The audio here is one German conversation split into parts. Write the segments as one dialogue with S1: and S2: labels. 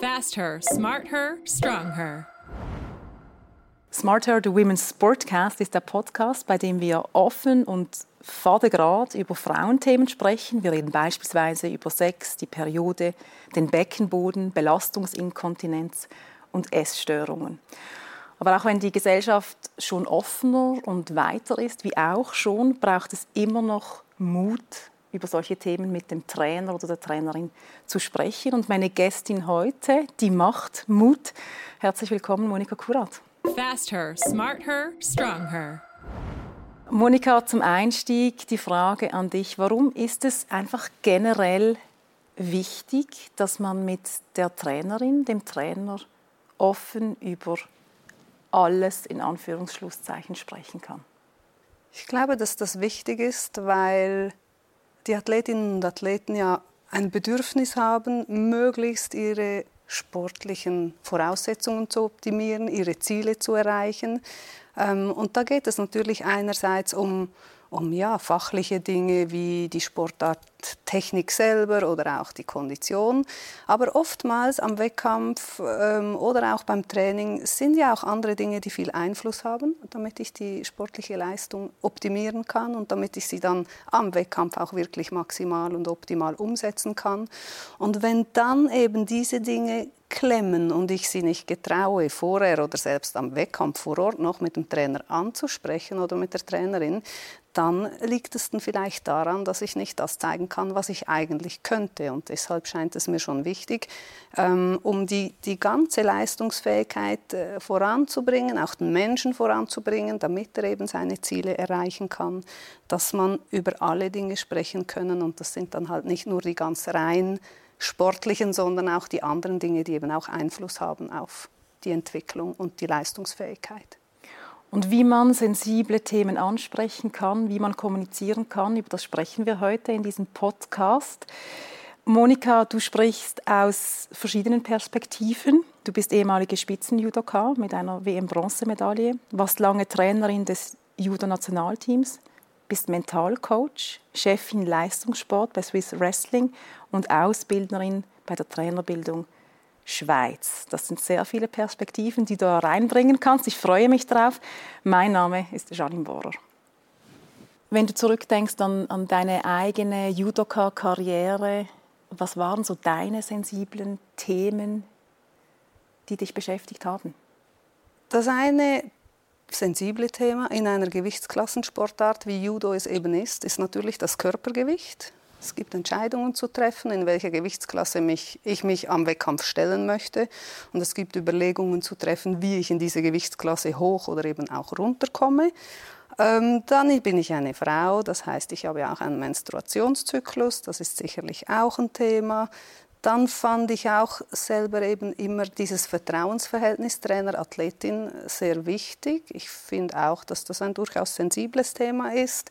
S1: Fast Her, Smart Her, Strong Her.
S2: Smart the Women's Sportcast, ist der Podcast, bei dem wir offen und fadengrad über Frauenthemen sprechen. Wir reden beispielsweise über Sex, die Periode, den Beckenboden, Belastungsinkontinenz und Essstörungen. Aber auch wenn die Gesellschaft schon offener und weiter ist, wie auch schon, braucht es immer noch Mut, über solche Themen mit dem Trainer oder der Trainerin zu sprechen. Und meine Gästin heute, die macht Mut. Herzlich willkommen, Monika Kurat.
S1: Fast Her, Smart Her, Strong Her.
S2: Monika, zum Einstieg die Frage an dich. Warum ist es einfach generell wichtig, dass man mit der Trainerin, dem Trainer offen über alles in Anführungsschlusszeichen sprechen kann?
S3: Ich glaube, dass das wichtig ist, weil die Athletinnen und Athleten ja ein Bedürfnis haben, möglichst ihre sportlichen Voraussetzungen zu optimieren, ihre Ziele zu erreichen. Ähm, und da geht es natürlich einerseits um um ja, fachliche Dinge wie die Sportarttechnik selber oder auch die Kondition. Aber oftmals am Wettkampf ähm, oder auch beim Training sind ja auch andere Dinge, die viel Einfluss haben, damit ich die sportliche Leistung optimieren kann und damit ich sie dann am Wettkampf auch wirklich maximal und optimal umsetzen kann. Und wenn dann eben diese Dinge klemmen und ich sie nicht getraue, vorher oder selbst am Wettkampf vor Ort noch mit dem Trainer anzusprechen oder mit der Trainerin, dann liegt es dann vielleicht daran, dass ich nicht das zeigen kann, was ich eigentlich könnte. Und deshalb scheint es mir schon wichtig, ähm, um die, die ganze Leistungsfähigkeit äh, voranzubringen, auch den Menschen voranzubringen, damit er eben seine Ziele erreichen kann, dass man über alle Dinge sprechen können. Und das sind dann halt nicht nur die ganz rein sportlichen, sondern auch die anderen Dinge, die eben auch Einfluss haben auf die Entwicklung und die Leistungsfähigkeit
S2: und wie man sensible Themen ansprechen kann, wie man kommunizieren kann. Über das sprechen wir heute in diesem Podcast. Monika, du sprichst aus verschiedenen Perspektiven. Du bist ehemalige Spitzenjudoka mit einer WM-Bronzemedaille, warst lange Trainerin des Judo-Nationalteams, bist Mentalcoach, Chefin Leistungssport bei Swiss Wrestling und Ausbildnerin bei der Trainerbildung Schweiz. Das sind sehr viele Perspektiven, die du da reinbringen kannst. Ich freue mich drauf. Mein Name ist Janine Bohrer. Wenn du zurückdenkst an, an deine eigene Judoka-Karriere, was waren so deine sensiblen Themen, die dich beschäftigt haben?
S3: Das eine sensible Thema in einer Gewichtsklassensportart, wie Judo es eben ist, ist natürlich das Körpergewicht. Es gibt Entscheidungen zu treffen, in welcher Gewichtsklasse mich, ich mich am Wettkampf stellen möchte. Und es gibt Überlegungen zu treffen, wie ich in diese Gewichtsklasse hoch oder eben auch runterkomme. Ähm, dann bin ich eine Frau, das heißt, ich habe auch einen Menstruationszyklus, das ist sicherlich auch ein Thema. Dann fand ich auch selber eben immer dieses Vertrauensverhältnis Trainer-Athletin sehr wichtig. Ich finde auch, dass das ein durchaus sensibles Thema ist.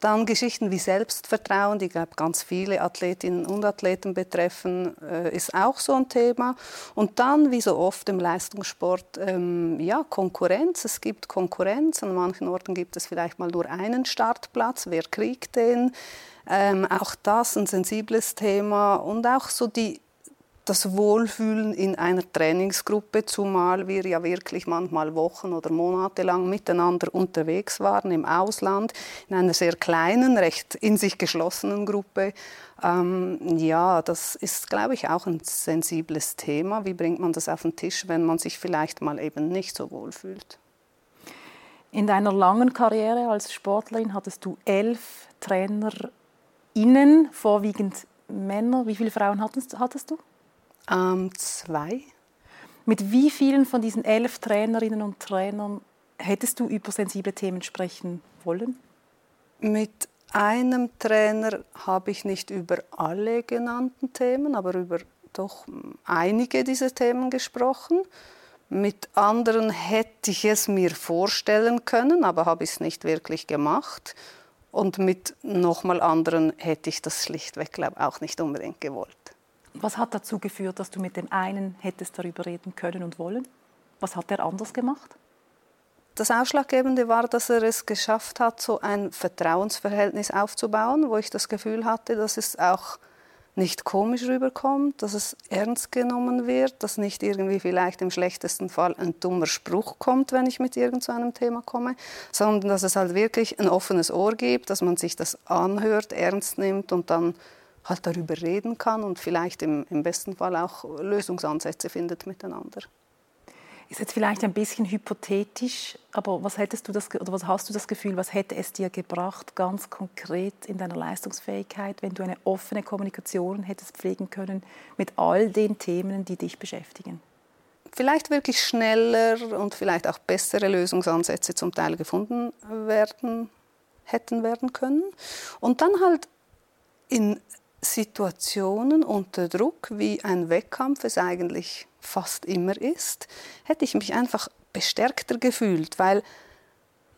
S3: Dann Geschichten wie Selbstvertrauen, die glaube ganz viele Athletinnen und Athleten betreffen, äh, ist auch so ein Thema. Und dann, wie so oft im Leistungssport, ähm, ja, Konkurrenz. Es gibt Konkurrenz. An manchen Orten gibt es vielleicht mal nur einen Startplatz. Wer kriegt den? Ähm, auch das ein sensibles Thema. Und auch so die das Wohlfühlen in einer Trainingsgruppe, zumal wir ja wirklich manchmal Wochen oder Monate lang miteinander unterwegs waren im Ausland, in einer sehr kleinen, recht in sich geschlossenen Gruppe. Ähm, ja, das ist, glaube ich, auch ein sensibles Thema. Wie bringt man das auf den Tisch, wenn man sich vielleicht mal eben nicht so wohl fühlt?
S2: In deiner langen Karriere als Sportlerin hattest du elf TrainerInnen, vorwiegend Männer. Wie viele Frauen hattest, hattest du?
S3: Ähm, zwei.
S2: Mit wie vielen von diesen elf Trainerinnen und Trainern hättest du über sensible Themen sprechen wollen?
S3: Mit einem Trainer habe ich nicht über alle genannten Themen, aber über doch einige dieser Themen gesprochen. Mit anderen hätte ich es mir vorstellen können, aber habe ich es nicht wirklich gemacht. Und mit nochmal anderen hätte ich das schlichtweg glaube auch nicht unbedingt gewollt.
S2: Was hat dazu geführt, dass du mit dem einen hättest darüber reden können und wollen? Was hat er anders gemacht?
S3: Das Ausschlaggebende war, dass er es geschafft hat, so ein Vertrauensverhältnis aufzubauen, wo ich das Gefühl hatte, dass es auch nicht komisch rüberkommt, dass es ernst genommen wird, dass nicht irgendwie vielleicht im schlechtesten Fall ein dummer Spruch kommt, wenn ich mit irgendeinem so Thema komme, sondern dass es halt wirklich ein offenes Ohr gibt, dass man sich das anhört, ernst nimmt und dann halt darüber reden kann und vielleicht im, im besten Fall auch Lösungsansätze findet miteinander.
S2: Ist jetzt vielleicht ein bisschen hypothetisch, aber was hättest du das oder was hast du das Gefühl, was hätte es dir gebracht, ganz konkret in deiner Leistungsfähigkeit, wenn du eine offene Kommunikation hättest pflegen können mit all den Themen, die dich beschäftigen?
S3: Vielleicht wirklich schneller und vielleicht auch bessere Lösungsansätze zum Teil gefunden werden hätten werden können und dann halt in Situationen unter Druck, wie ein Wettkampf es eigentlich fast immer ist, hätte ich mich einfach bestärkter gefühlt, weil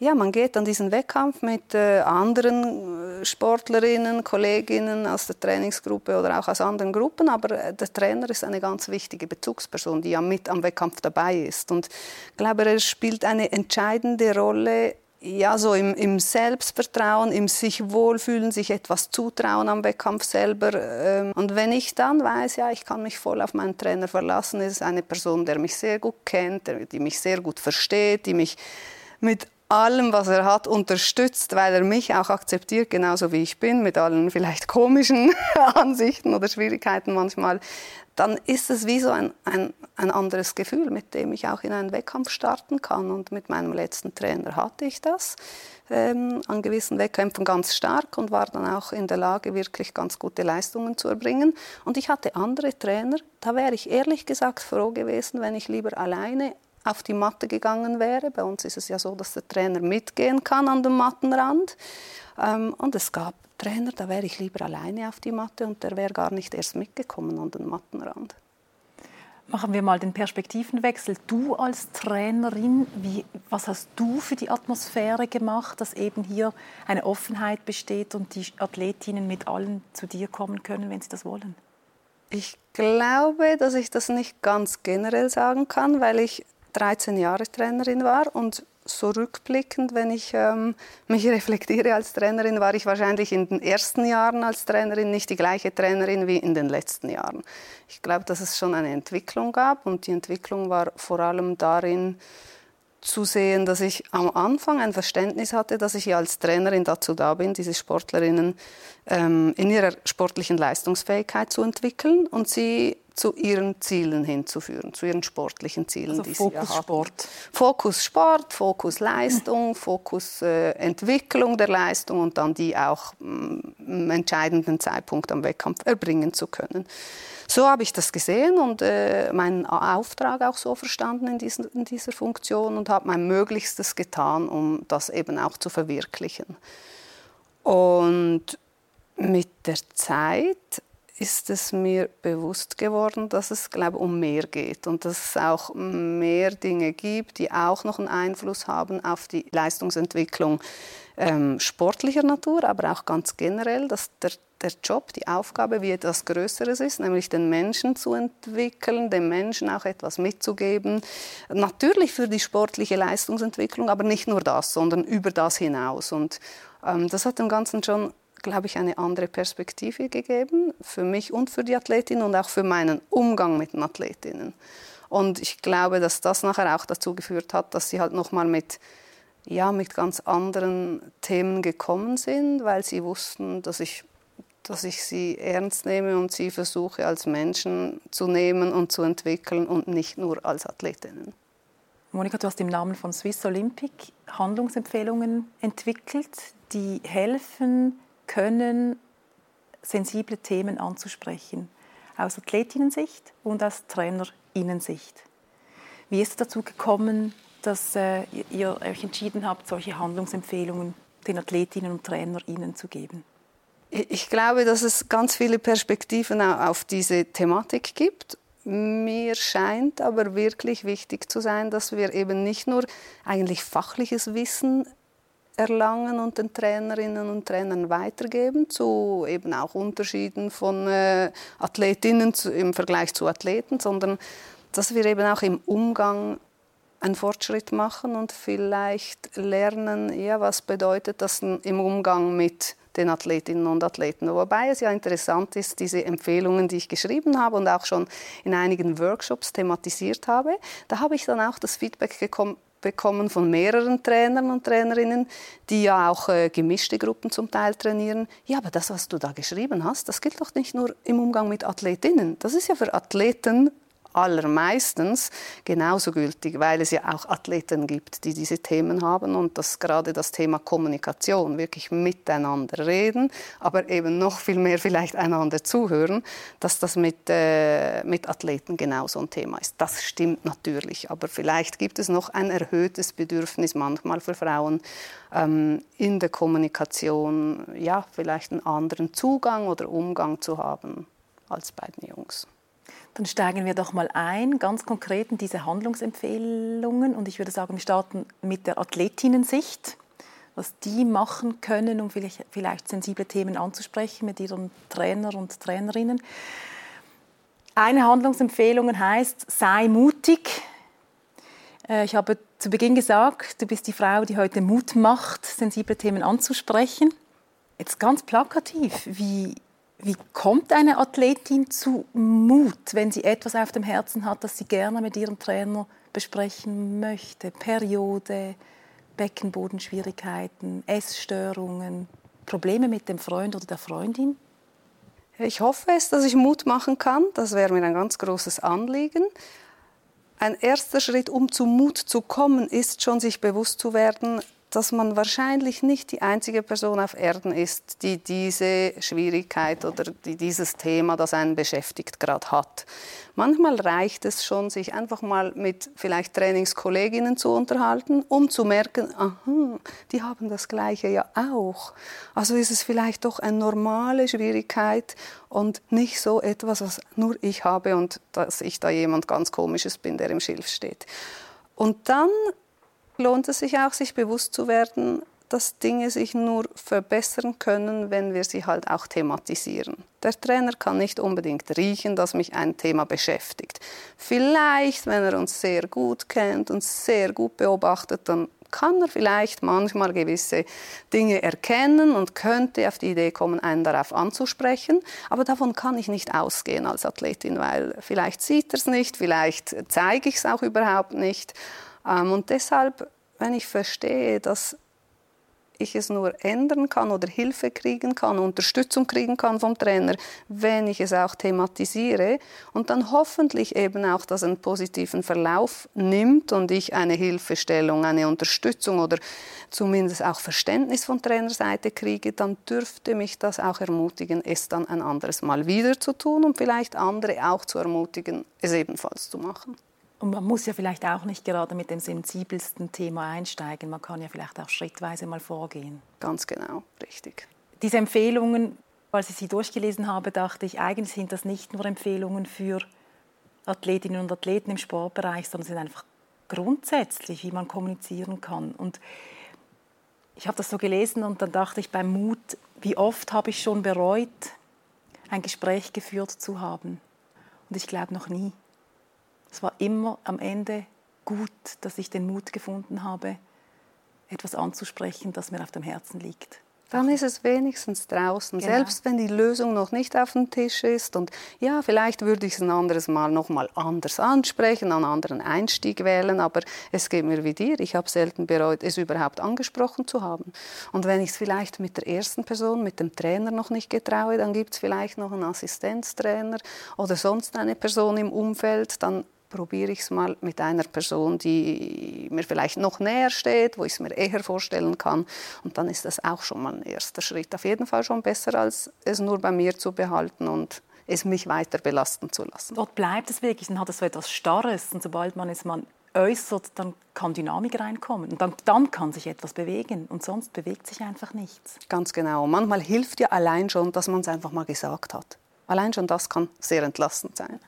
S3: ja, man geht an diesen Wettkampf mit äh, anderen äh, Sportlerinnen, Kolleginnen aus der Trainingsgruppe oder auch aus anderen Gruppen, aber äh, der Trainer ist eine ganz wichtige Bezugsperson, die ja mit am Wettkampf dabei ist. Und ich glaube, er spielt eine entscheidende Rolle ja, so im, im, Selbstvertrauen, im sich wohlfühlen, sich etwas zutrauen am Wettkampf selber. Ähm, und wenn ich dann weiß, ja, ich kann mich voll auf meinen Trainer verlassen, ist eine Person, der mich sehr gut kennt, die mich sehr gut versteht, die mich mit allem, was er hat, unterstützt, weil er mich auch akzeptiert, genauso wie ich bin, mit allen vielleicht komischen Ansichten oder Schwierigkeiten manchmal, dann ist es wie so ein, ein, ein anderes Gefühl, mit dem ich auch in einen Wettkampf starten kann. Und mit meinem letzten Trainer hatte ich das ähm, an gewissen Wettkämpfen ganz stark und war dann auch in der Lage, wirklich ganz gute Leistungen zu erbringen. Und ich hatte andere Trainer, da wäre ich ehrlich gesagt froh gewesen, wenn ich lieber alleine auf die Matte gegangen wäre. Bei uns ist es ja so, dass der Trainer mitgehen kann an dem Mattenrand. Ähm, und es gab Trainer, da wäre ich lieber alleine auf die Matte und der wäre gar nicht erst mitgekommen an den Mattenrand.
S2: Machen wir mal den Perspektivenwechsel. Du als Trainerin, wie, was hast du für die Atmosphäre gemacht, dass eben hier eine Offenheit besteht und die Athletinnen mit allen zu dir kommen können, wenn sie das wollen?
S3: Ich glaube, dass ich das nicht ganz generell sagen kann, weil ich 13 Jahre Trainerin war und so rückblickend, wenn ich ähm, mich reflektiere als Trainerin, war ich wahrscheinlich in den ersten Jahren als Trainerin nicht die gleiche Trainerin wie in den letzten Jahren. Ich glaube, dass es schon eine Entwicklung gab und die Entwicklung war vor allem darin, zu sehen, dass ich am Anfang ein Verständnis hatte, dass ich ja als Trainerin dazu da bin, diese Sportlerinnen ähm, in ihrer sportlichen Leistungsfähigkeit zu entwickeln und sie zu ihren Zielen hinzuführen, zu ihren sportlichen Zielen,
S2: also
S3: die
S2: Fokus
S3: sie ja
S2: Sport.
S3: Fokus Sport, Fokus Leistung, Fokus äh, Entwicklung der Leistung und dann die auch mm, im entscheidenden Zeitpunkt am Wettkampf erbringen zu können. So habe ich das gesehen und äh, meinen Auftrag auch so verstanden in, diesen, in dieser Funktion und habe mein Möglichstes getan, um das eben auch zu verwirklichen. Und mit der Zeit ist es mir bewusst geworden, dass es, glaube ich, um mehr geht und dass es auch mehr Dinge gibt, die auch noch einen Einfluss haben auf die Leistungsentwicklung ähm, sportlicher Natur, aber auch ganz generell, dass der, der Job, die Aufgabe wie etwas Größeres ist, nämlich den Menschen zu entwickeln, dem Menschen auch etwas mitzugeben. Natürlich für die sportliche Leistungsentwicklung, aber nicht nur das, sondern über das hinaus. Und ähm, das hat dem Ganzen schon glaube ich, eine andere Perspektive gegeben für mich und für die Athletinnen und auch für meinen Umgang mit den Athletinnen. Und ich glaube, dass das nachher auch dazu geführt hat, dass sie halt nochmal mit ja, mit ganz anderen Themen gekommen sind, weil sie wussten, dass ich, dass ich sie ernst nehme und sie versuche als Menschen zu nehmen und zu entwickeln und nicht nur als Athletinnen.
S2: Monika, du hast im Namen von Swiss Olympic Handlungsempfehlungen entwickelt, die helfen können, sensible Themen anzusprechen, aus Athletinnensicht und aus Trainerinnensicht. Wie ist es dazu gekommen, dass äh, ihr euch entschieden habt, solche Handlungsempfehlungen den Athletinnen und Trainerinnen zu geben?
S3: Ich glaube, dass es ganz viele Perspektiven auf diese Thematik gibt. Mir scheint aber wirklich wichtig zu sein, dass wir eben nicht nur eigentlich fachliches Wissen erlangen und den Trainerinnen und Trainern weitergeben zu eben auch Unterschieden von äh, Athletinnen zu, im Vergleich zu Athleten, sondern dass wir eben auch im Umgang einen Fortschritt machen und vielleicht lernen, ja, was bedeutet das im Umgang mit den Athletinnen und Athleten. Wobei es ja interessant ist, diese Empfehlungen, die ich geschrieben habe und auch schon in einigen Workshops thematisiert habe, da habe ich dann auch das Feedback bekommen von mehreren Trainern und Trainerinnen, die ja auch äh, gemischte Gruppen zum Teil trainieren. Ja, aber das, was du da geschrieben hast, das gilt doch nicht nur im Umgang mit Athletinnen. Das ist ja für Athleten allermeistens genauso gültig, weil es ja auch Athleten gibt, die diese Themen haben und das gerade das Thema Kommunikation, wirklich miteinander reden, aber eben noch viel mehr vielleicht einander zuhören, dass das mit, äh, mit Athleten genauso ein Thema ist. Das stimmt natürlich, aber vielleicht gibt es noch ein erhöhtes Bedürfnis manchmal für Frauen ähm, in der Kommunikation, ja, vielleicht einen anderen Zugang oder Umgang zu haben als bei den Jungs.
S2: Dann steigen wir doch mal ein, ganz konkret in diese Handlungsempfehlungen. Und ich würde sagen, wir starten mit der Athletinnensicht, was die machen können, um vielleicht, vielleicht sensible Themen anzusprechen mit ihren Trainer und Trainerinnen. Eine Handlungsempfehlung heißt, sei mutig. Äh, ich habe zu Beginn gesagt, du bist die Frau, die heute Mut macht, sensible Themen anzusprechen. Jetzt ganz plakativ, wie wie kommt eine Athletin zu Mut, wenn sie etwas auf dem Herzen hat, das sie gerne mit ihrem Trainer besprechen möchte? Periode, Beckenbodenschwierigkeiten, Essstörungen, Probleme mit dem Freund oder der Freundin?
S3: Ich hoffe es, dass ich Mut machen kann. Das wäre mir ein ganz großes Anliegen. Ein erster Schritt, um zu Mut zu kommen, ist schon, sich bewusst zu werden, dass man wahrscheinlich nicht die einzige Person auf Erden ist, die diese Schwierigkeit oder die dieses Thema, das einen beschäftigt, gerade hat. Manchmal reicht es schon, sich einfach mal mit vielleicht Trainingskolleginnen zu unterhalten, um zu merken, aha, die haben das Gleiche ja auch. Also ist es vielleicht doch eine normale Schwierigkeit und nicht so etwas, was nur ich habe und dass ich da jemand ganz Komisches bin, der im Schilf steht. Und dann lohnt es sich auch, sich bewusst zu werden, dass Dinge sich nur verbessern können, wenn wir sie halt auch thematisieren. Der Trainer kann nicht unbedingt riechen, dass mich ein Thema beschäftigt. Vielleicht, wenn er uns sehr gut kennt und sehr gut beobachtet, dann kann er vielleicht manchmal gewisse Dinge erkennen und könnte auf die Idee kommen, einen darauf anzusprechen. Aber davon kann ich nicht ausgehen als Athletin, weil vielleicht sieht er es nicht, vielleicht zeige ich es auch überhaupt nicht. Ähm, und deshalb, wenn ich verstehe, dass ich es nur ändern kann oder Hilfe kriegen kann, Unterstützung kriegen kann vom Trainer, wenn ich es auch thematisiere und dann hoffentlich eben auch das einen positiven Verlauf nimmt und ich eine Hilfestellung, eine Unterstützung oder zumindest auch Verständnis von Trainerseite kriege, dann dürfte mich das auch ermutigen, es dann ein anderes Mal wieder zu tun und vielleicht andere auch zu ermutigen, es ebenfalls zu machen.
S2: Und man muss ja vielleicht auch nicht gerade mit dem sensibelsten Thema einsteigen. Man kann ja vielleicht auch schrittweise mal vorgehen.
S3: Ganz genau, richtig.
S2: Diese Empfehlungen, als ich sie durchgelesen habe, dachte ich, eigentlich sind das nicht nur Empfehlungen für Athletinnen und Athleten im Sportbereich, sondern sind einfach grundsätzlich, wie man kommunizieren kann. Und ich habe das so gelesen und dann dachte ich beim Mut, wie oft habe ich schon bereut, ein Gespräch geführt zu haben. Und ich glaube noch nie. Es war immer am Ende gut, dass ich den Mut gefunden habe, etwas anzusprechen, das mir auf dem Herzen liegt.
S3: Dann ist es wenigstens draußen, genau. selbst wenn die Lösung noch nicht auf dem Tisch ist. Und ja, vielleicht würde ich es ein anderes Mal noch mal anders ansprechen, einen anderen Einstieg wählen. Aber es geht mir wie dir. Ich habe selten bereut, es überhaupt angesprochen zu haben. Und wenn ich es vielleicht mit der ersten Person, mit dem Trainer noch nicht getraue, dann gibt es vielleicht noch einen Assistenztrainer oder sonst eine Person im Umfeld. Dann probiere ich es mal mit einer Person, die mir vielleicht noch näher steht, wo ich es mir eher vorstellen kann. Und dann ist das auch schon mal ein erster Schritt. Auf jeden Fall schon besser, als es nur bei mir zu behalten und es mich weiter belasten zu lassen.
S2: Dort bleibt es wirklich, dann hat es so etwas Starres und sobald man es mal äußert, dann kann Dynamik reinkommen und dann, dann kann sich etwas bewegen und sonst bewegt sich einfach nichts.
S3: Ganz genau. manchmal hilft ja allein schon, dass man es einfach mal gesagt hat. Allein schon das kann sehr entlastend sein.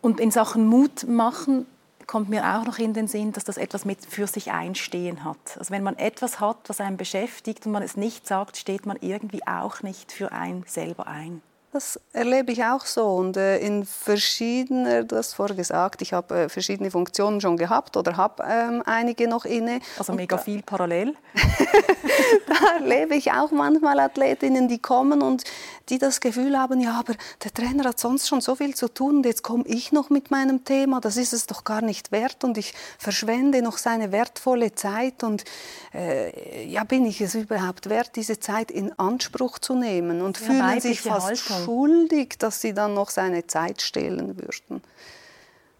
S2: Und in Sachen Mut machen kommt mir auch noch in den Sinn, dass das etwas mit für sich einstehen hat. Also wenn man etwas hat, was einen beschäftigt und man es nicht sagt, steht man irgendwie auch nicht für einen selber ein.
S3: das erlebe ich auch so. Und äh, in verschiedenen, du hast vorher gesagt, ich habe äh, verschiedene Funktionen schon gehabt oder habe ähm, einige noch inne.
S2: Also mega und, viel parallel.
S3: da erlebe ich auch manchmal Athletinnen, die kommen und die das Gefühl haben, ja, aber der Trainer hat sonst schon so viel zu tun und jetzt komme ich noch mit meinem Thema, das ist es doch gar nicht wert und ich verschwende noch seine wertvolle Zeit und äh, ja, bin ich es überhaupt wert, diese Zeit in Anspruch zu nehmen und ja, fühlen sich fast Haltung. schuldig, dass sie dann noch seine Zeit stehlen würden.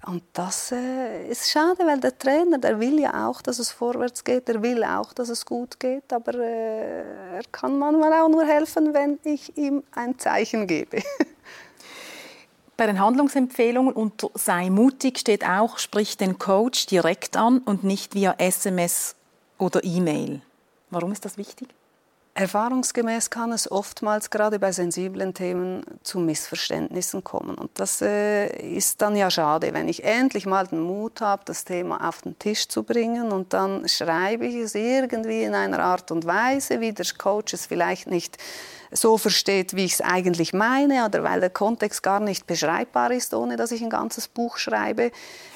S3: Und das äh, ist schade, weil der Trainer, der will ja auch, dass es vorwärts geht, der will auch, dass es gut geht, aber äh, er kann manchmal auch nur helfen, wenn ich ihm ein Zeichen gebe.
S2: Bei den Handlungsempfehlungen und sei mutig steht auch, sprich den Coach direkt an und nicht via SMS oder E-Mail. Warum ist das wichtig?
S3: Erfahrungsgemäß kann es oftmals gerade bei sensiblen Themen zu Missverständnissen kommen. Und das äh, ist dann ja schade, wenn ich endlich mal den Mut habe, das Thema auf den Tisch zu bringen und dann schreibe ich es irgendwie in einer Art und Weise, wie der Coach es vielleicht nicht so versteht, wie ich es eigentlich meine, oder weil der Kontext gar nicht beschreibbar ist, ohne dass ich ein ganzes Buch schreibe.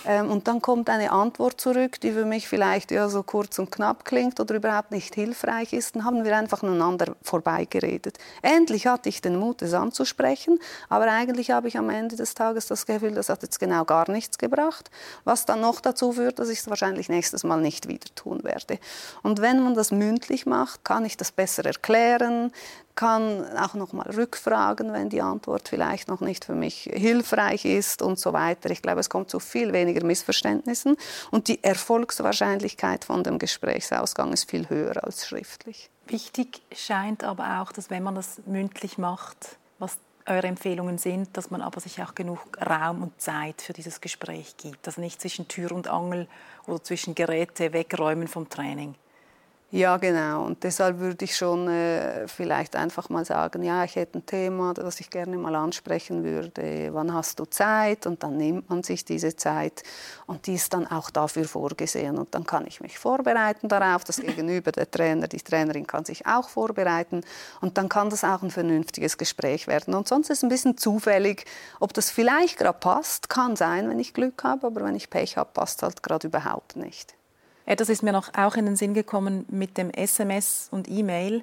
S3: Ähm, und dann kommt eine Antwort zurück, die für mich vielleicht ja, so kurz und knapp klingt oder überhaupt nicht hilfreich ist. Dann haben wir einfach aneinander vorbeigeredet. Endlich hatte ich den Mut, es anzusprechen, aber eigentlich habe ich am Ende des Tages das Gefühl, das hat jetzt genau gar nichts gebracht, was dann noch dazu führt, dass ich es wahrscheinlich nächstes Mal nicht wieder tun werde. Und wenn man das mündlich macht, kann ich das besser erklären, kann auch noch mal rückfragen, wenn die Antwort vielleicht noch nicht für mich hilfreich ist und so weiter. Ich glaube, es kommt zu viel weniger Missverständnissen und die Erfolgswahrscheinlichkeit von dem Gesprächsausgang ist viel höher als schriftlich.
S2: Wichtig scheint aber auch, dass wenn man das mündlich macht, was eure Empfehlungen sind, dass man aber sich auch genug Raum und Zeit für dieses Gespräch gibt. Also nicht zwischen Tür und Angel oder zwischen Geräte wegräumen vom Training.
S3: Ja, genau. Und deshalb würde ich schon äh, vielleicht einfach mal sagen, ja, ich hätte ein Thema, das ich gerne mal ansprechen würde. Wann hast du Zeit? Und dann nimmt man sich diese Zeit und die ist dann auch dafür vorgesehen. Und dann kann ich mich vorbereiten darauf. Das Gegenüber, der Trainer, die Trainerin kann sich auch vorbereiten. Und dann kann das auch ein vernünftiges Gespräch werden. Und sonst ist es ein bisschen zufällig, ob das vielleicht gerade passt. Kann sein, wenn ich Glück habe, aber wenn ich Pech habe, passt halt gerade überhaupt nicht.
S2: Etwas ist mir noch auch in den Sinn gekommen mit dem SMS und E-Mail.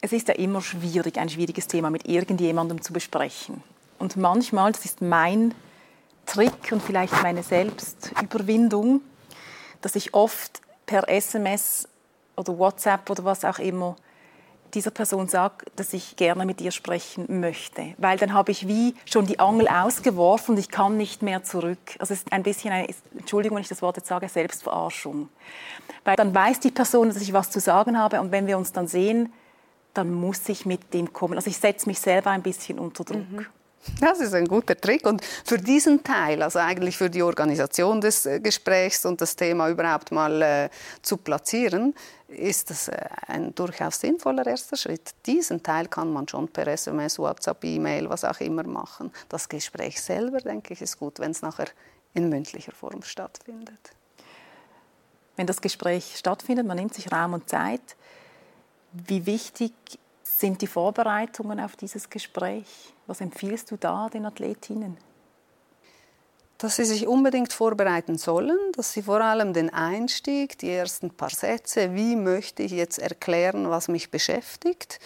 S2: Es ist ja immer schwierig, ein schwieriges Thema mit irgendjemandem zu besprechen. Und manchmal, das ist mein Trick und vielleicht meine Selbstüberwindung, dass ich oft per SMS oder WhatsApp oder was auch immer dieser Person sage, dass ich gerne mit ihr sprechen möchte. Weil dann habe ich wie schon die Angel ausgeworfen und ich kann nicht mehr zurück. Also es ist ein bisschen eine, Entschuldigung, wenn ich das Wort jetzt sage, Selbstverarschung. Weil dann weiß die Person, dass ich was zu sagen habe und wenn wir uns dann sehen, dann muss ich mit dem kommen. Also ich setze mich selber ein bisschen unter Druck. Mhm.
S3: Das ist ein guter Trick. Und für diesen Teil, also eigentlich für die Organisation des äh, Gesprächs und das Thema überhaupt mal äh, zu platzieren, ist das äh, ein durchaus sinnvoller erster Schritt. Diesen Teil kann man schon per SMS, WhatsApp, E-Mail, was auch immer machen. Das Gespräch selber, denke ich, ist gut, wenn es nachher in mündlicher Form stattfindet.
S2: Wenn das Gespräch stattfindet, man nimmt sich Raum und Zeit, wie wichtig sind die Vorbereitungen auf dieses Gespräch? Was empfiehlst du da den Athletinnen?
S3: Dass sie sich unbedingt vorbereiten sollen, dass sie vor allem den Einstieg, die ersten paar Sätze, wie möchte ich jetzt erklären, was mich beschäftigt,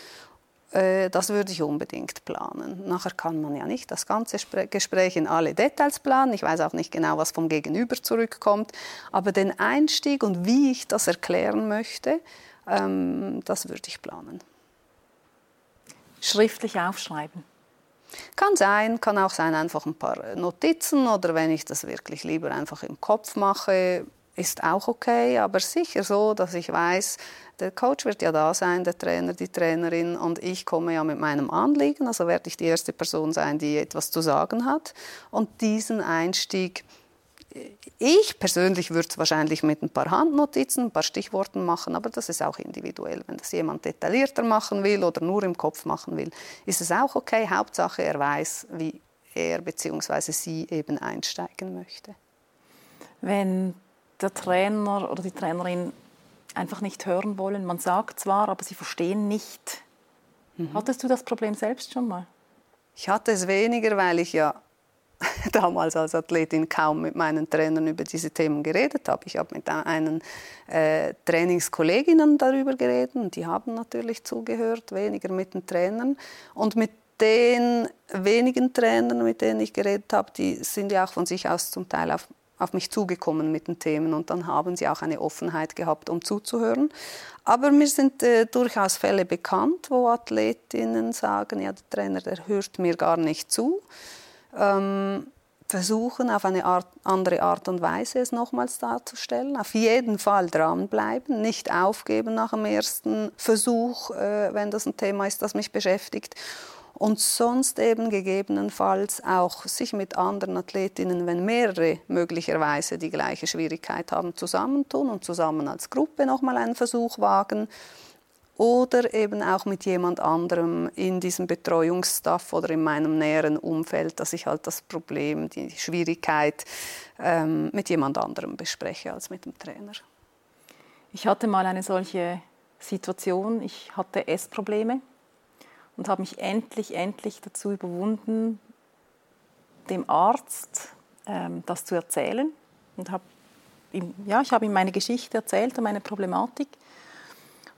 S3: äh, das würde ich unbedingt planen. Nachher kann man ja nicht das ganze Gespräch in alle Details planen. Ich weiß auch nicht genau, was vom Gegenüber zurückkommt. Aber den Einstieg und wie ich das erklären möchte, ähm, das würde ich planen
S2: schriftlich aufschreiben?
S3: Kann sein, kann auch sein, einfach ein paar Notizen oder wenn ich das wirklich lieber einfach im Kopf mache, ist auch okay, aber sicher so, dass ich weiß, der Coach wird ja da sein, der Trainer, die Trainerin und ich komme ja mit meinem Anliegen, also werde ich die erste Person sein, die etwas zu sagen hat und diesen Einstieg ich persönlich würde es wahrscheinlich mit ein paar Handnotizen, ein paar Stichworten machen, aber das ist auch individuell. Wenn das jemand detaillierter machen will oder nur im Kopf machen will, ist es auch okay. Hauptsache, er weiß, wie er bzw. sie eben einsteigen möchte.
S2: Wenn der Trainer oder die Trainerin einfach nicht hören wollen, man sagt zwar, aber sie verstehen nicht. Mhm. Hattest du das Problem selbst schon mal?
S3: Ich hatte es weniger, weil ich ja damals als Athletin kaum mit meinen Trainern über diese Themen geredet habe. Ich habe mit einen äh, Trainingskolleginnen darüber geredet die haben natürlich zugehört, weniger mit den Trainern. Und mit den wenigen Trainern, mit denen ich geredet habe, die sind ja auch von sich aus zum Teil auf, auf mich zugekommen mit den Themen und dann haben sie auch eine Offenheit gehabt, um zuzuhören. Aber mir sind äh, durchaus Fälle bekannt, wo Athletinnen sagen, ja, der Trainer, der hört mir gar nicht zu ähm, versuchen, auf eine Art, andere Art und Weise es nochmals darzustellen. Auf jeden Fall dranbleiben, nicht aufgeben nach dem ersten Versuch, äh, wenn das ein Thema ist, das mich beschäftigt. Und sonst eben gegebenenfalls auch sich mit anderen Athletinnen, wenn mehrere möglicherweise die gleiche Schwierigkeit haben, zusammentun und zusammen als Gruppe nochmal einen Versuch wagen oder eben auch mit jemand anderem in diesem Betreuungsstaff oder in meinem näheren Umfeld, dass ich halt das Problem, die Schwierigkeit ähm, mit jemand anderem bespreche als mit dem Trainer.
S2: Ich hatte mal eine solche Situation. Ich hatte Essprobleme und habe mich endlich, endlich dazu überwunden, dem Arzt ähm, das zu erzählen und habe ihm, ja, ich habe ihm meine Geschichte erzählt und meine Problematik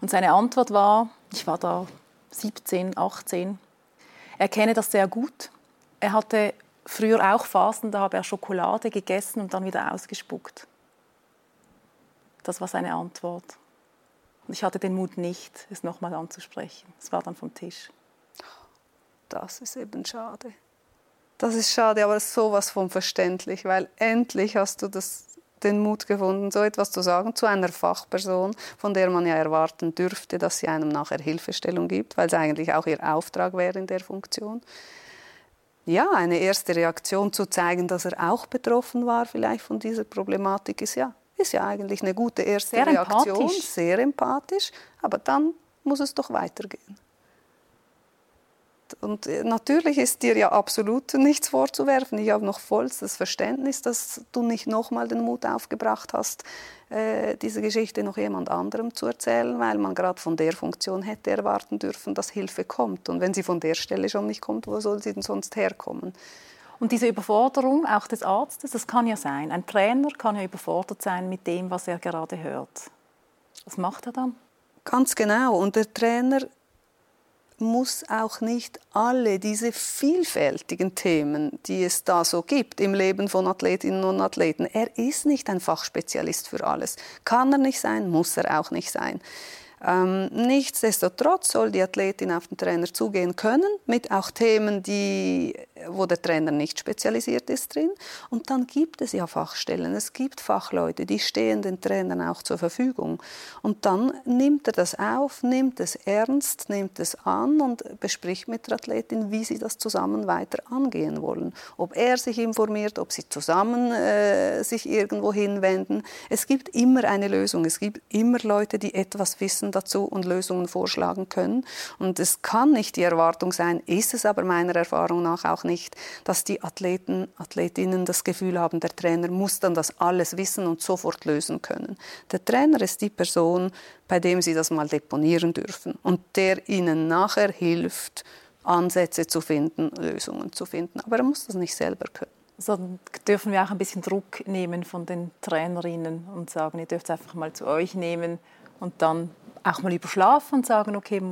S2: und seine Antwort war, ich war da 17, 18, er kenne das sehr gut. Er hatte früher auch Phasen, da habe er Schokolade gegessen und dann wieder ausgespuckt. Das war seine Antwort. Und ich hatte den Mut nicht, es nochmal anzusprechen. Es war dann vom Tisch.
S3: Das ist eben schade. Das ist schade, aber sowas von verständlich, weil endlich hast du das den Mut gefunden, so etwas zu sagen zu einer Fachperson, von der man ja erwarten dürfte, dass sie einem nachher Hilfestellung gibt, weil es eigentlich auch ihr Auftrag wäre in der Funktion. Ja, eine erste Reaktion zu zeigen, dass er auch betroffen war vielleicht von dieser Problematik, ist ja, ist ja eigentlich eine gute erste
S2: sehr
S3: Reaktion,
S2: empathisch.
S3: sehr empathisch, aber dann muss es doch weitergehen. Und äh, natürlich ist dir ja absolut nichts vorzuwerfen. Ich habe noch vollstes Verständnis, dass du nicht nochmal den Mut aufgebracht hast, äh, diese Geschichte noch jemand anderem zu erzählen, weil man gerade von der Funktion hätte erwarten dürfen, dass Hilfe kommt. Und wenn sie von der Stelle schon nicht kommt, wo soll sie denn sonst herkommen?
S2: Und diese Überforderung auch des Arztes, das kann ja sein. Ein Trainer kann ja überfordert sein mit dem, was er gerade hört. Was macht er dann?
S3: Ganz genau. Und der Trainer muss auch nicht alle diese vielfältigen Themen, die es da so gibt im Leben von Athletinnen und Athleten, er ist nicht ein Fachspezialist für alles. Kann er nicht sein, muss er auch nicht sein. Ähm, nichtsdestotrotz soll die Athletin auf den Trainer zugehen können, mit auch Themen, die, wo der Trainer nicht spezialisiert ist drin. Und dann gibt es ja Fachstellen, es gibt Fachleute, die stehen den Trainern auch zur Verfügung. Und dann nimmt er das auf, nimmt es ernst, nimmt es an und bespricht mit der Athletin, wie sie das zusammen weiter angehen wollen. Ob er sich informiert, ob sie zusammen äh, sich irgendwo hinwenden. Es gibt immer eine Lösung, es gibt immer Leute, die etwas wissen dazu und Lösungen vorschlagen können. Und es kann nicht die Erwartung sein, ist es aber meiner Erfahrung nach auch nicht, dass die Athleten, Athletinnen das Gefühl haben, der Trainer muss dann das alles wissen und sofort lösen können. Der Trainer ist die Person, bei dem sie das mal deponieren dürfen und der ihnen nachher hilft, Ansätze zu finden, Lösungen zu finden. Aber er muss das nicht selber können.
S2: Also dürfen wir auch ein bisschen Druck nehmen von den Trainerinnen und sagen, ihr dürft es einfach mal zu euch nehmen und dann auch mal überschlafen und sagen, okay,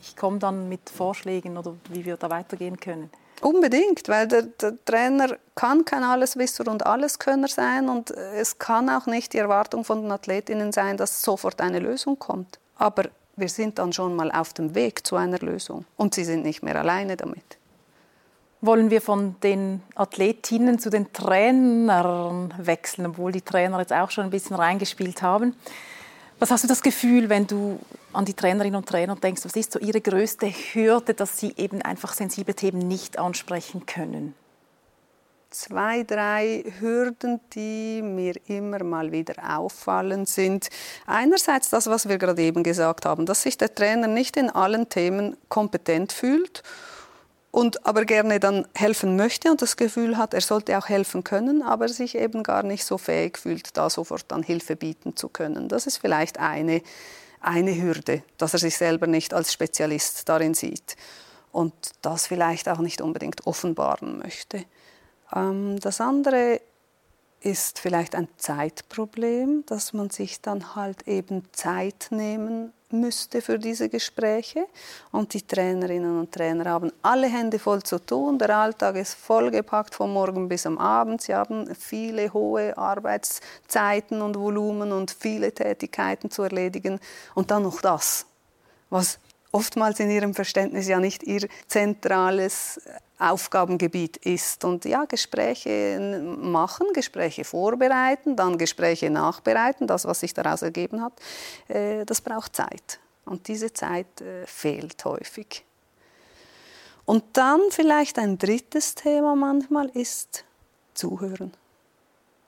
S2: ich komme dann mit Vorschlägen oder wie wir da weitergehen können.
S3: Unbedingt, weil der, der, Trainer kann kein Alleswisser und Alleskönner sein und es kann auch nicht die Erwartung von den Athletinnen sein, dass sofort eine Lösung kommt. Aber wir sind dann schon mal auf dem Weg zu einer Lösung und sie sind nicht mehr alleine damit.
S2: Wollen wir von den Athletinnen zu den Trainern wechseln, obwohl die Trainer jetzt auch schon ein bisschen reingespielt haben? Was hast du das Gefühl, wenn du an die Trainerinnen und Trainer denkst? Was ist so ihre größte Hürde, dass sie eben einfach sensible Themen nicht ansprechen können?
S3: Zwei, drei Hürden, die mir immer mal wieder auffallen, sind einerseits das, was wir gerade eben gesagt haben, dass sich der Trainer nicht in allen Themen kompetent fühlt und aber gerne dann helfen möchte und das Gefühl hat, er sollte auch helfen können, aber sich eben gar nicht so fähig fühlt, da sofort dann Hilfe bieten zu können. Das ist vielleicht eine, eine Hürde, dass er sich selber nicht als Spezialist darin sieht. und das vielleicht auch nicht unbedingt offenbaren möchte. Ähm, das andere ist vielleicht ein Zeitproblem, dass man sich dann halt eben Zeit nehmen müsste für diese Gespräche. Und die Trainerinnen und Trainer haben alle Hände voll zu tun. Der Alltag ist vollgepackt von morgen bis am Abend. Sie haben viele hohe Arbeitszeiten und Volumen und viele Tätigkeiten zu erledigen. Und dann noch das, was oftmals in ihrem Verständnis ja nicht ihr zentrales Aufgabengebiet ist. Und ja, Gespräche machen, Gespräche vorbereiten, dann Gespräche nachbereiten, das, was sich daraus ergeben hat, äh, das braucht Zeit. Und diese Zeit äh, fehlt häufig. Und dann vielleicht ein drittes Thema manchmal ist Zuhören.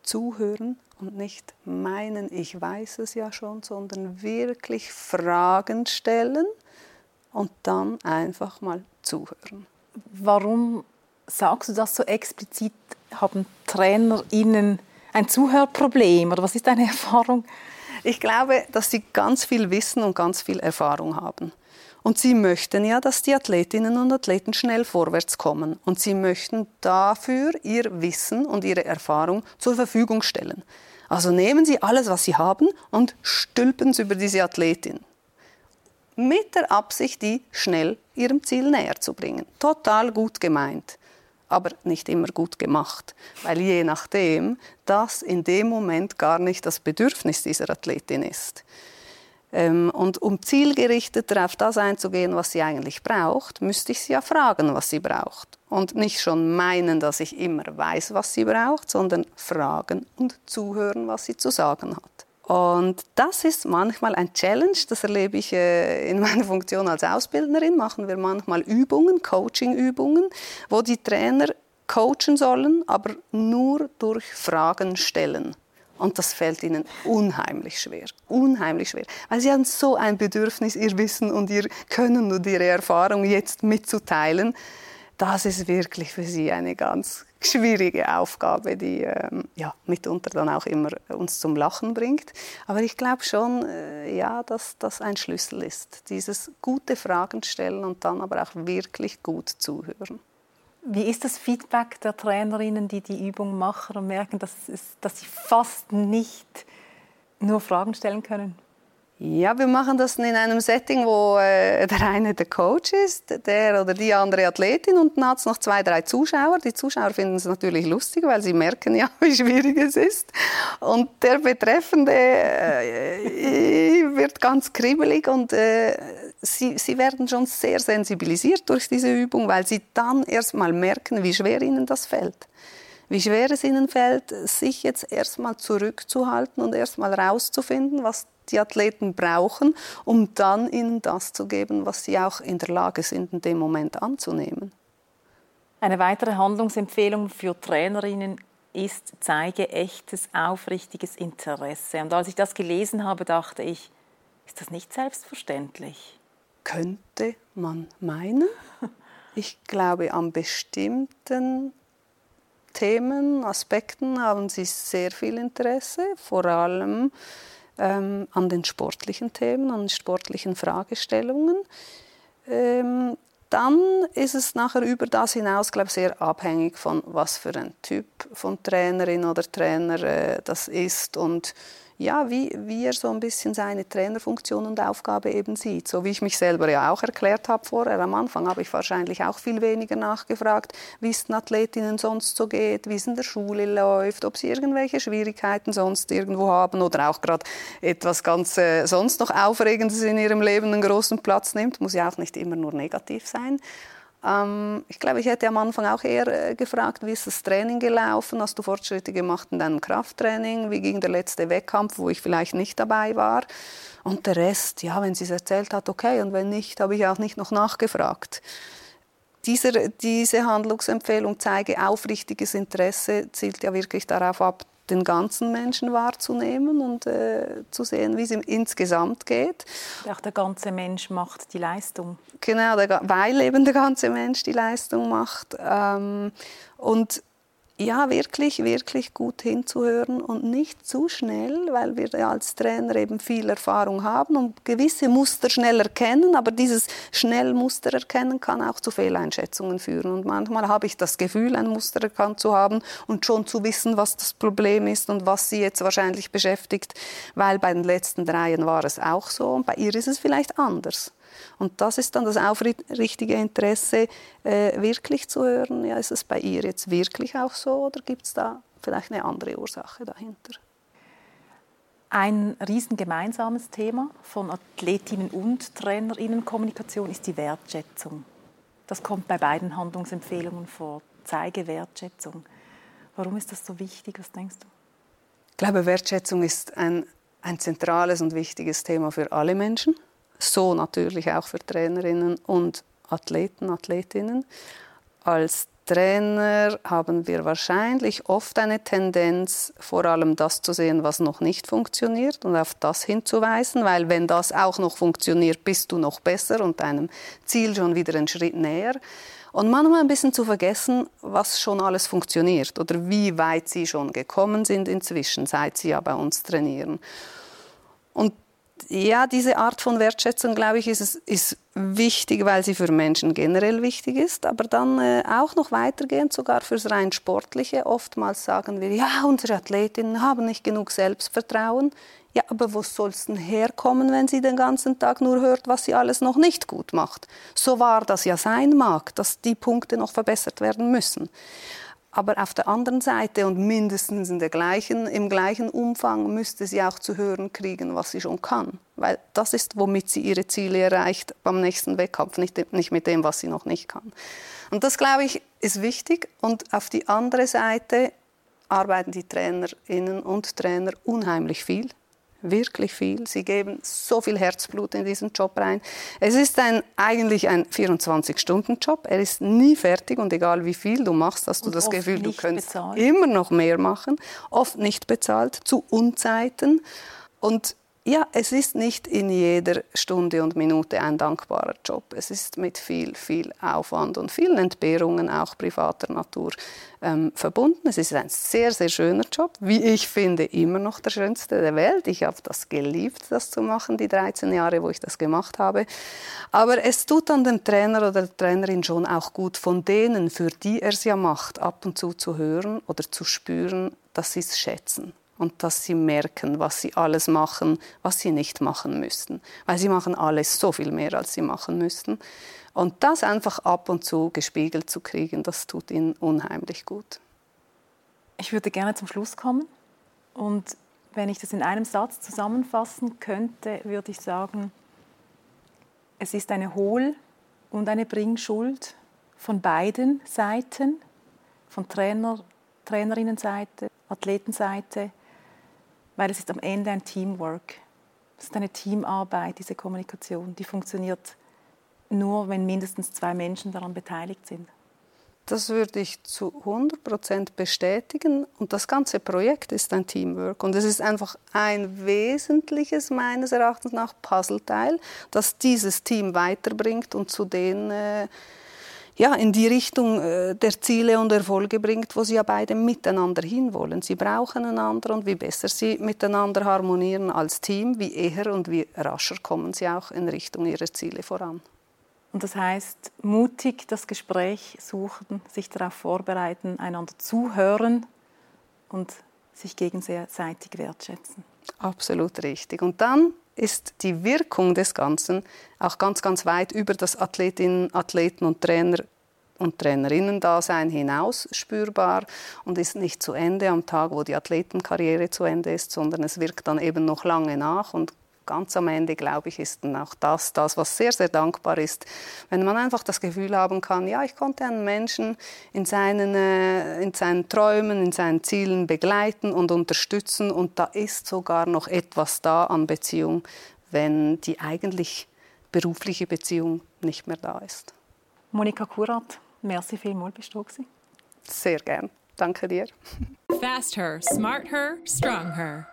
S3: Zuhören und nicht meinen, ich weiß es ja schon, sondern wirklich Fragen stellen und dann einfach mal zuhören.
S2: Warum sagst du das so explizit? Haben TrainerInnen ein Zuhörproblem oder was ist deine Erfahrung?
S3: Ich glaube, dass sie ganz viel Wissen und ganz viel Erfahrung haben. Und sie möchten ja, dass die Athletinnen und Athleten schnell vorwärts kommen. Und sie möchten dafür ihr Wissen und ihre Erfahrung zur Verfügung stellen. Also nehmen Sie alles, was Sie haben und stülpen es über diese Athletin mit der Absicht, die schnell ihrem Ziel näher zu bringen. Total gut gemeint, aber nicht immer gut gemacht, weil je nachdem das in dem Moment gar nicht das Bedürfnis dieser Athletin ist. Ähm, und um zielgerichteter auf das einzugehen, was sie eigentlich braucht, müsste ich sie ja fragen, was sie braucht. Und nicht schon meinen, dass ich immer weiß, was sie braucht, sondern fragen und zuhören, was sie zu sagen hat. Und das ist manchmal ein Challenge, das erlebe ich äh, in meiner Funktion als Ausbildnerin. Machen wir manchmal Übungen, Coaching-Übungen, wo die Trainer coachen sollen, aber nur durch Fragen stellen. Und das fällt ihnen unheimlich schwer, unheimlich schwer, weil sie haben so ein Bedürfnis, ihr Wissen und ihr Können und ihre Erfahrung jetzt mitzuteilen. Das ist wirklich für sie eine ganz schwierige Aufgabe, die ähm, ja, mitunter dann auch immer uns zum Lachen bringt. Aber ich glaube schon, äh, ja, dass das ein Schlüssel ist. Dieses gute Fragen stellen und dann aber auch wirklich gut zuhören.
S2: Wie ist das Feedback der Trainerinnen, die die Übung machen und merken, dass, dass sie fast nicht nur Fragen stellen können?
S3: Ja, wir machen das in einem Setting, wo äh, der eine der Coach ist, der oder die andere Athletin und dann hat es noch zwei, drei Zuschauer. Die Zuschauer finden es natürlich lustig, weil sie merken ja, wie schwierig es ist. Und der Betreffende äh, wird ganz kribbelig und äh, sie, sie werden schon sehr sensibilisiert durch diese Übung, weil sie dann erst mal merken, wie schwer ihnen das fällt wie schwer es ihnen fällt, sich jetzt erstmal zurückzuhalten und erstmal rauszufinden, was die Athleten brauchen, um dann ihnen das zu geben, was sie auch in der Lage sind, in dem Moment anzunehmen.
S2: Eine weitere Handlungsempfehlung für Trainerinnen ist, zeige echtes, aufrichtiges Interesse. Und als ich das gelesen habe, dachte ich, ist das nicht selbstverständlich?
S3: Könnte man meinen. Ich glaube, an bestimmten Themen, Aspekten haben sie sehr viel Interesse, vor allem ähm, an den sportlichen Themen, an den sportlichen Fragestellungen. Ähm, dann ist es nachher über das hinaus, glaube ich, sehr abhängig von was für ein Typ von Trainerin oder Trainer äh, das ist und ja, wie, wie er so ein bisschen seine Trainerfunktion und Aufgabe eben sieht. So wie ich mich selber ja auch erklärt habe vorher. Am Anfang habe ich wahrscheinlich auch viel weniger nachgefragt, wie es den Athletinnen sonst so geht, wie es in der Schule läuft, ob sie irgendwelche Schwierigkeiten sonst irgendwo haben oder auch gerade etwas ganz äh, sonst noch Aufregendes in ihrem Leben einen großen Platz nimmt. Muss ja auch nicht immer nur negativ sein. Ähm, ich glaube, ich hätte am Anfang auch eher äh, gefragt, wie ist das Training gelaufen? Hast du Fortschritte gemacht in deinem Krafttraining? Wie ging der letzte Wettkampf, wo ich vielleicht nicht dabei war? Und der Rest, ja, wenn sie es erzählt hat, okay. Und wenn nicht, habe ich auch nicht noch nachgefragt. Dieser, diese Handlungsempfehlung zeige aufrichtiges Interesse, zielt ja wirklich darauf ab, den ganzen Menschen wahrzunehmen und äh, zu sehen, wie es ihm insgesamt geht.
S2: Auch der ganze Mensch macht die Leistung.
S3: Genau, der, weil eben der ganze Mensch die Leistung macht. Ähm, und ja, wirklich, wirklich gut hinzuhören und nicht zu schnell, weil wir als Trainer eben viel Erfahrung haben und gewisse Muster schnell erkennen, aber dieses schnell Muster erkennen kann auch zu Fehleinschätzungen führen. Und manchmal habe ich das Gefühl, ein Muster erkannt zu haben und schon zu wissen, was das Problem ist und was sie jetzt wahrscheinlich beschäftigt, weil bei den letzten dreien war es auch so und bei ihr ist es vielleicht anders. Und das ist dann das aufrichtige Interesse, äh, wirklich zu hören, ja, ist es bei ihr jetzt wirklich auch so oder gibt es da vielleicht eine andere Ursache dahinter?
S2: Ein riesen gemeinsames Thema von Athletinnen und Trainerinnen Kommunikation ist die Wertschätzung. Das kommt bei beiden Handlungsempfehlungen vor. Zeige Wertschätzung. Warum ist das so wichtig? Was denkst du?
S3: Ich glaube, Wertschätzung ist ein, ein zentrales und wichtiges Thema für alle Menschen so natürlich auch für Trainerinnen und Athleten, Athletinnen. Als Trainer haben wir wahrscheinlich oft eine Tendenz, vor allem das zu sehen, was noch nicht funktioniert und auf das hinzuweisen, weil wenn das auch noch funktioniert, bist du noch besser und deinem Ziel schon wieder einen Schritt näher. Und manchmal ein bisschen zu vergessen, was schon alles funktioniert oder wie weit sie schon gekommen sind inzwischen, seit sie ja bei uns trainieren. Und ja, diese Art von Wertschätzung, glaube ich, ist, ist wichtig, weil sie für Menschen generell wichtig ist, aber dann äh, auch noch weitergehend, sogar fürs rein Sportliche. Oftmals sagen wir, ja, unsere Athletinnen haben nicht genug Selbstvertrauen. Ja, aber wo soll es denn herkommen, wenn sie den ganzen Tag nur hört, was sie alles noch nicht gut macht? So wahr das ja sein mag, dass die Punkte noch verbessert werden müssen aber auf der anderen Seite und mindestens in der gleichen, im gleichen Umfang müsste sie auch zu hören kriegen, was sie schon kann. Weil das ist, womit sie ihre Ziele erreicht beim nächsten Wettkampf, nicht, nicht mit dem, was sie noch nicht kann. Und das, glaube ich, ist wichtig. Und auf die andere Seite arbeiten die Trainerinnen und Trainer unheimlich viel wirklich viel. Sie geben so viel Herzblut in diesen Job rein. Es ist ein, eigentlich ein 24-Stunden-Job. Er ist nie fertig und egal wie viel du machst, hast du und das Gefühl, du könntest bezahlt. immer noch mehr machen. Oft nicht bezahlt, zu Unzeiten. Und ja, es ist nicht in jeder Stunde und Minute ein dankbarer Job. Es ist mit viel, viel Aufwand und vielen Entbehrungen auch privater Natur ähm, verbunden. Es ist ein sehr, sehr schöner Job, wie ich finde, immer noch der schönste der Welt. Ich habe das geliebt, das zu machen, die 13 Jahre, wo ich das gemacht habe. Aber es tut dann dem Trainer oder der Trainerin schon auch gut, von denen, für die er es ja macht, ab und zu zu hören oder zu spüren, dass sie es schätzen und dass sie merken, was sie alles machen, was sie nicht machen müssten. Weil sie machen alles so viel mehr, als sie machen müssten. Und das einfach ab und zu gespiegelt zu kriegen, das tut ihnen unheimlich gut.
S2: Ich würde gerne zum Schluss kommen. Und wenn ich das in einem Satz zusammenfassen könnte, würde ich sagen, es ist eine Hohl- und eine Bringschuld von beiden Seiten, von Trainer, Trainerinnenseite, Athletenseite, weil es ist am Ende ein Teamwork. Es ist eine Teamarbeit, diese Kommunikation. Die funktioniert nur, wenn mindestens zwei Menschen daran beteiligt sind.
S3: Das würde ich zu 100 Prozent bestätigen. Und das ganze Projekt ist ein Teamwork. Und es ist einfach ein wesentliches, meines Erachtens nach, Puzzleteil, das dieses Team weiterbringt und zu den äh, ja, in die Richtung äh, der Ziele und Erfolge bringt, wo sie ja beide miteinander hinwollen. Sie brauchen einander und wie besser sie miteinander harmonieren als Team, wie eher und wie rascher kommen sie auch in Richtung ihrer Ziele voran.
S2: Und das heißt, mutig das Gespräch suchen, sich darauf vorbereiten, einander zuhören und sich gegenseitig wertschätzen.
S3: Absolut richtig. Und dann ist die Wirkung des Ganzen auch ganz, ganz weit über das Athletinnen, Athleten und Trainer und Trainerinnen-Dasein hinaus spürbar und ist nicht zu Ende am Tag, wo die Athletenkarriere zu Ende ist, sondern es wirkt dann eben noch lange nach und ganz am Ende, glaube ich, ist dann auch das, das, was sehr, sehr dankbar ist, wenn man einfach das Gefühl haben kann, ja, ich konnte einen Menschen in seinen, äh, in seinen Träumen, in seinen Zielen begleiten und unterstützen und da ist sogar noch etwas da an Beziehung, wenn die eigentlich berufliche Beziehung nicht mehr da ist.
S2: Monika Kurat, merci vielmals, bist du
S3: Sehr gern. Danke dir.
S1: Fast her, smart her, strong her.